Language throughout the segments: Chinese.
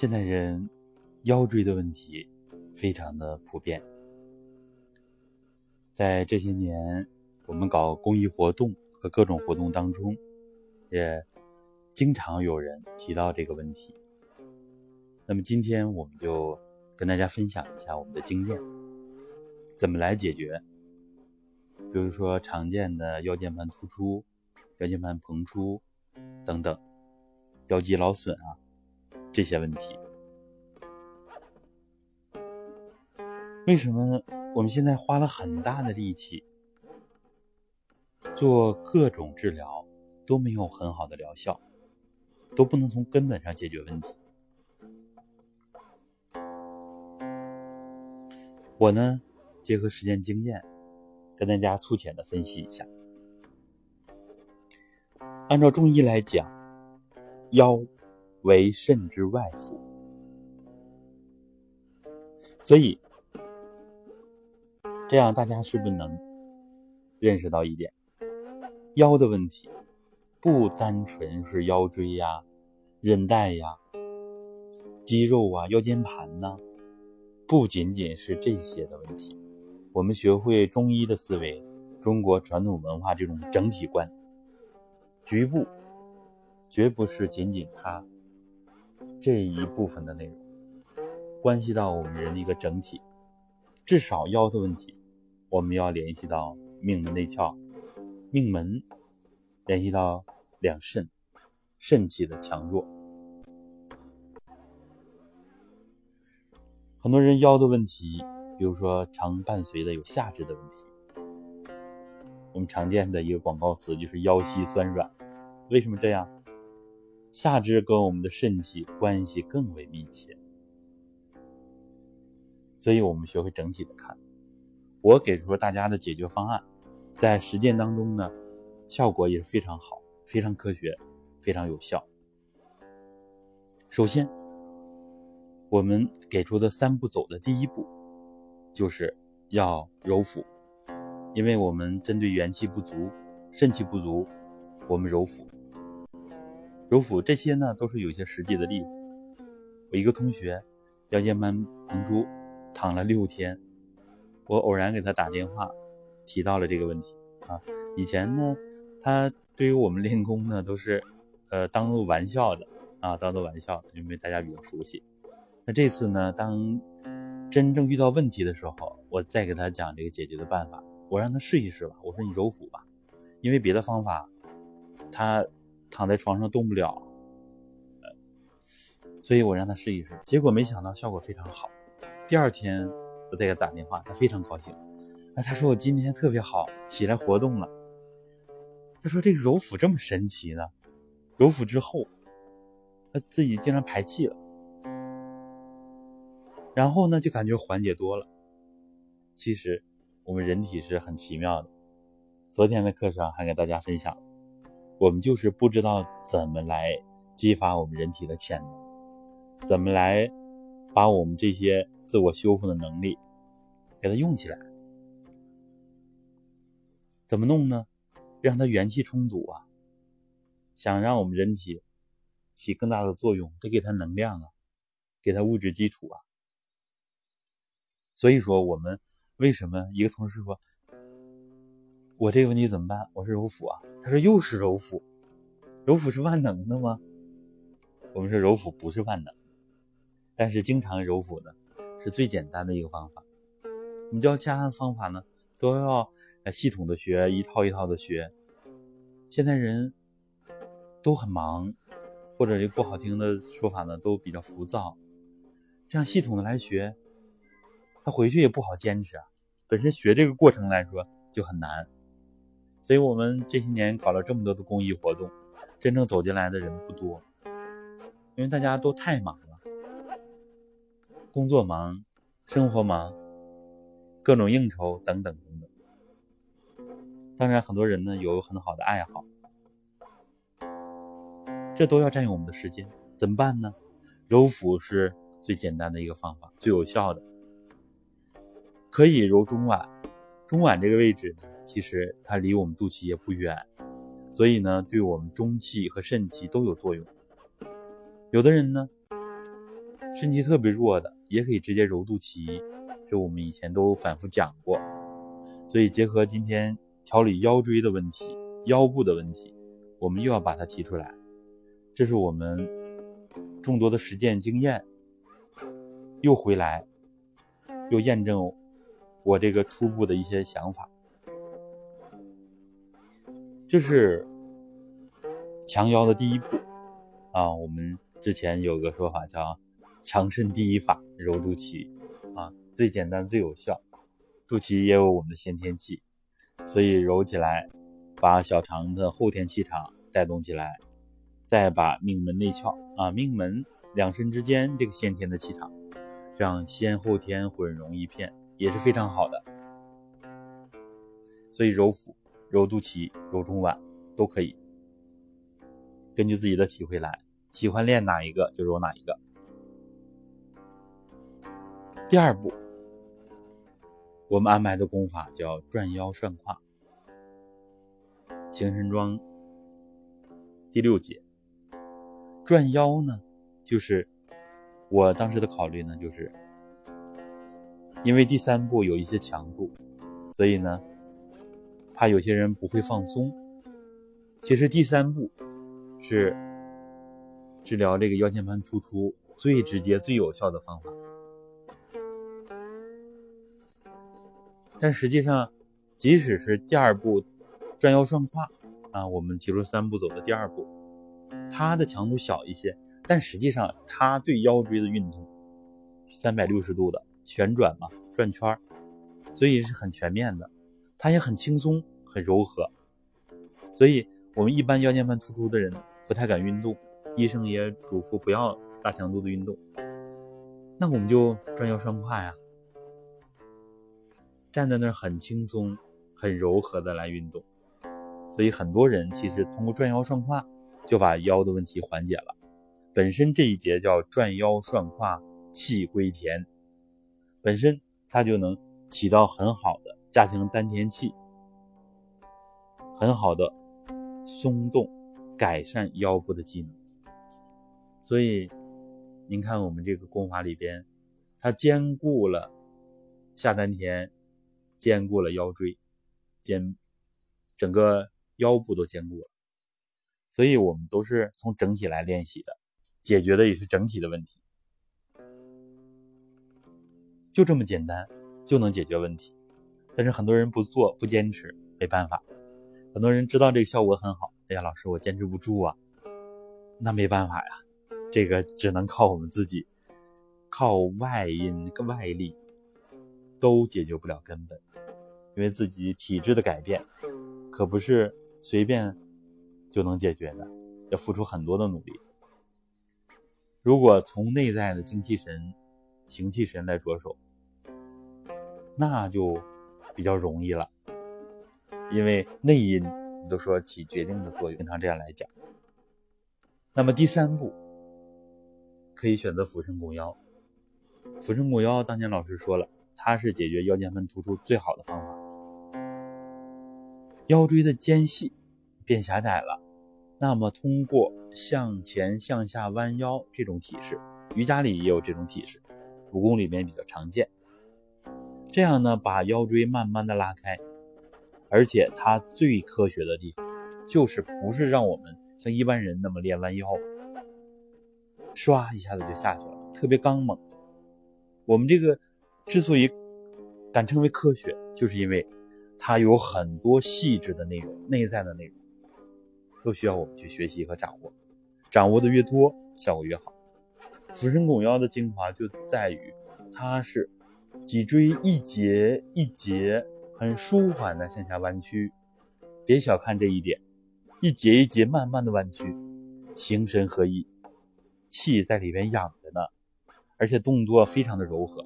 现代人腰椎的问题非常的普遍，在这些年我们搞公益活动和各种活动当中，也经常有人提到这个问题。那么今天我们就跟大家分享一下我们的经验，怎么来解决。比如说常见的腰间盘突出、腰间盘膨出等等，腰肌劳损啊这些问题。为什么我们现在花了很大的力气做各种治疗都没有很好的疗效，都不能从根本上解决问题？我呢，结合实践经验，跟大家粗浅的分析一下。按照中医来讲，腰为肾之外府，所以这样大家是不是能认识到一点？腰的问题不单纯是腰椎呀、韧带呀、肌肉啊、腰间盘呐。不仅仅是这些的问题，我们学会中医的思维，中国传统文化这种整体观，局部绝不是仅仅它这一部分的内容，关系到我们人的一个整体。至少腰的问题，我们要联系到命门内窍，命门联系到两肾，肾气的强弱。很多人腰的问题，比如说常伴随的有下肢的问题。我们常见的一个广告词就是腰膝酸软，为什么这样？下肢跟我们的肾气关系更为密切，所以我们学会整体的看。我给出大家的解决方案，在实践当中呢，效果也是非常好，非常科学，非常有效。首先。我们给出的三步走的第一步，就是要揉腹，因为我们针对元气不足、肾气不足，我们揉腹。揉腹这些呢，都是有一些实际的例子。我一个同学腰间盘膨出，躺了六天，我偶然给他打电话，提到了这个问题啊。以前呢，他对于我们练功呢，都是呃当做玩笑的啊，当做玩笑，因为大家比较熟悉。那这次呢？当真正遇到问题的时候，我再给他讲这个解决的办法。我让他试一试吧。我说你揉腹吧，因为别的方法他躺在床上动不了，所以我让他试一试。结果没想到效果非常好。第二天我再给他打电话，他非常高兴。哎，他说我今天特别好，起来活动了。他说这个揉腹这么神奇呢？揉腹之后，他自己竟然排气了。然后呢，就感觉缓解多了。其实，我们人体是很奇妙的。昨天的课上还给大家分享，我们就是不知道怎么来激发我们人体的潜能，怎么来把我们这些自我修复的能力给它用起来。怎么弄呢？让它元气充足啊！想让我们人体起更大的作用，得给它能量啊，给它物质基础啊。所以说，我们为什么一个同事说，我这个问题怎么办？我是揉腹啊，他说又是揉腹，揉腹是万能的吗？我们说揉腹不是万能，但是经常揉腹呢，是最简单的一个方法。你教其他的方法呢，都要系统的学，一套一套的学。现在人都很忙，或者这不好听的说法呢，都比较浮躁，这样系统的来学。他回去也不好坚持啊，本身学这个过程来说就很难，所以我们这些年搞了这么多的公益活动，真正走进来的人不多，因为大家都太忙了，工作忙，生活忙，各种应酬等等等等。当然，很多人呢有很好的爱好，这都要占用我们的时间，怎么办呢？揉腹是最简单的一个方法，最有效的。可以揉中脘，中脘这个位置呢其实它离我们肚脐也不远，所以呢，对我们中气和肾气都有作用。有的人呢，肾气特别弱的，也可以直接揉肚脐，这我们以前都反复讲过。所以结合今天调理腰椎的问题、腰部的问题，我们又要把它提出来。这是我们众多的实践经验又回来，又验证我这个初步的一些想法。这是强腰的第一步啊！我们之前有个说法叫“强肾第一法”，揉肚脐啊，最简单最有效。肚脐也有我们的先天气，所以揉起来，把小肠的后天气场带动起来，再把命门内窍啊，命门两肾之间这个先天的气场，这样先后天混融一片也是非常好的。所以揉腹。揉肚脐、揉中脘都可以，根据自己的体会来，喜欢练哪一个就揉哪一个。第二步，我们安排的功法叫转腰涮胯，形神桩第六节。转腰呢，就是我当时的考虑呢，就是因为第三步有一些强度，所以呢。怕有些人不会放松，其实第三步是治疗这个腰间盘突出最直接、最有效的方法。但实际上，即使是第二步转腰涮胯啊，我们提出三步走的第二步，它的强度小一些，但实际上它对腰椎的运动三百六十度的旋转嘛，转圈儿所以是很全面的。它也很轻松，很柔和，所以我们一般腰间盘突出的人不太敢运动，医生也嘱咐不要大强度的运动。那我们就转腰涮胯呀，站在那儿很轻松、很柔和的来运动。所以很多人其实通过转腰涮胯就把腰的问题缓解了。本身这一节叫转腰涮胯气归田，本身它就能起到很好的。加强丹田气，很好的松动、改善腰部的机能。所以，您看我们这个功法里边，它兼顾了下丹田，兼顾了腰椎，兼整个腰部都兼顾了。所以我们都是从整体来练习的，解决的也是整体的问题。就这么简单，就能解决问题。但是很多人不做不坚持，没办法。很多人知道这个效果很好，哎呀，老师我坚持不住啊，那没办法呀，这个只能靠我们自己，靠外因跟外力都解决不了根本，因为自己体质的改变可不是随便就能解决的，要付出很多的努力。如果从内在的精气神、形气神来着手，那就。比较容易了，因为内因都说起决定的作用，经常这样来讲。那么第三步可以选择俯身拱腰。俯身拱腰，当年老师说了，它是解决腰间盘突出最好的方法。腰椎的间隙变狭窄了，那么通过向前向下弯腰这种体式，瑜伽里也有这种体式，武功里面比较常见。这样呢，把腰椎慢慢的拉开，而且它最科学的地方，就是不是让我们像一般人那么练弯腰，唰一下子就下去了，特别刚猛。我们这个之所以敢称为科学，就是因为它有很多细致的内容、内在的内容，都需要我们去学习和掌握，掌握的越多，效果越好。俯身拱腰的精华就在于，它是。脊椎一节一节很舒缓的向下弯曲，别小看这一点，一节一节慢慢的弯曲，形神合一，气在里边养着呢，而且动作非常的柔和。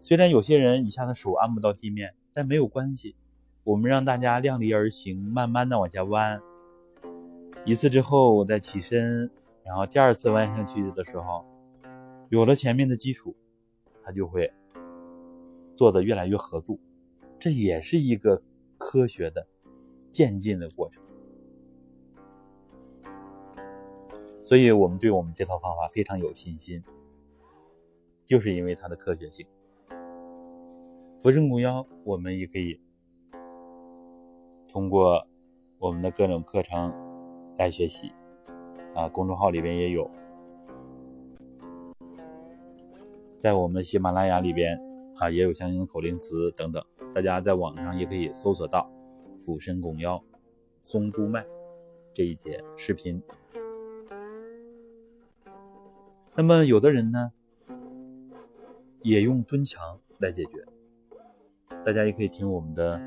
虽然有些人一下子手按不到地面，但没有关系，我们让大家量力而行，慢慢的往下弯，一次之后我再起身，然后第二次弯下去的时候，有了前面的基础，它就会。做的越来越合度，这也是一个科学的渐进的过程。所以我们对我们这套方法非常有信心，就是因为它的科学性。福生公腰，我们也可以通过我们的各种课程来学习，啊，公众号里边也有，在我们喜马拉雅里边啊也有相应的口令词等等，大家在网上也可以搜索到“俯身拱腰，松督脉”这一节视频。那么有的人呢，也用蹲墙来解决。大家也可以听我们的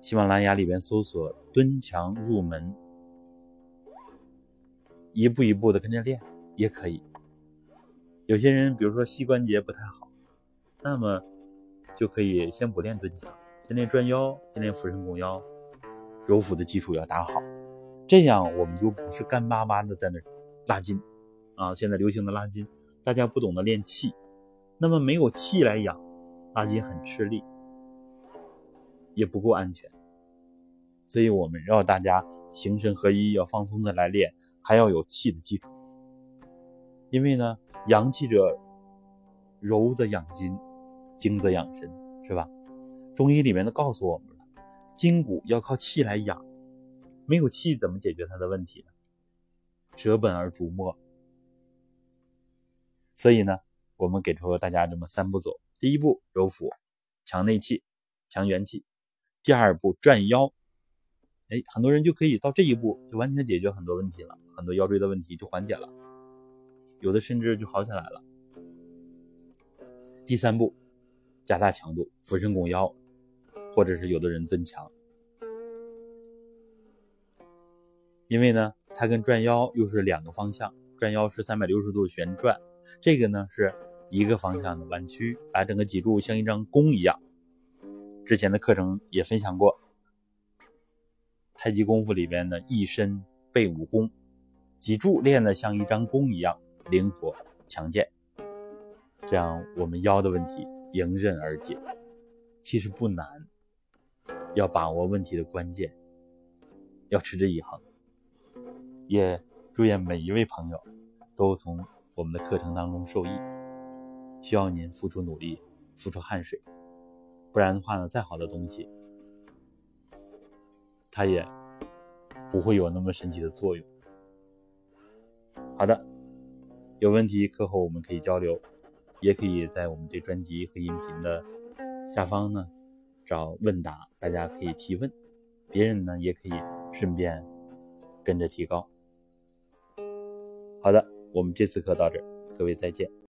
喜马拉雅里边搜索“蹲墙入门”，一步一步的跟着练也可以。有些人比如说膝关节不太好，那么就可以先不练蹲墙，先练转腰，先练俯身拱腰，揉腹的基础要打好，这样我们就不是干巴巴的在那拉筋啊。现在流行的拉筋，大家不懂得练气，那么没有气来养，拉筋很吃力。也不够安全，所以我们要大家形神合一，要放松的来练，还要有气的基础。因为呢，阳气者柔则养筋，精则养神，是吧？中医里面都告诉我们了，筋骨要靠气来养，没有气怎么解决它的问题呢？舍本而逐末。所以呢，我们给出了大家这么三步走：第一步，揉腹，强内气，强元气。第二步转腰，哎，很多人就可以到这一步就完全解决很多问题了，很多腰椎的问题就缓解了，有的甚至就好起来了。第三步，加大强度，俯身拱腰，或者是有的人增强，因为呢，它跟转腰又是两个方向，转腰是三百六十度旋转，这个呢是一个方向的弯曲，把整个脊柱像一张弓一样。之前的课程也分享过，太极功夫里边的一身背武功，脊柱练得像一张弓一样灵活强健，这样我们腰的问题迎刃而解。其实不难，要把握问题的关键，要持之以恒。也祝愿每一位朋友都从我们的课程当中受益。需要您付出努力，付出汗水。不然的话呢，再好的东西，它也不会有那么神奇的作用。好的，有问题课后我们可以交流，也可以在我们这专辑和音频的下方呢找问答，大家可以提问，别人呢也可以顺便跟着提高。好的，我们这次课到这儿，各位再见。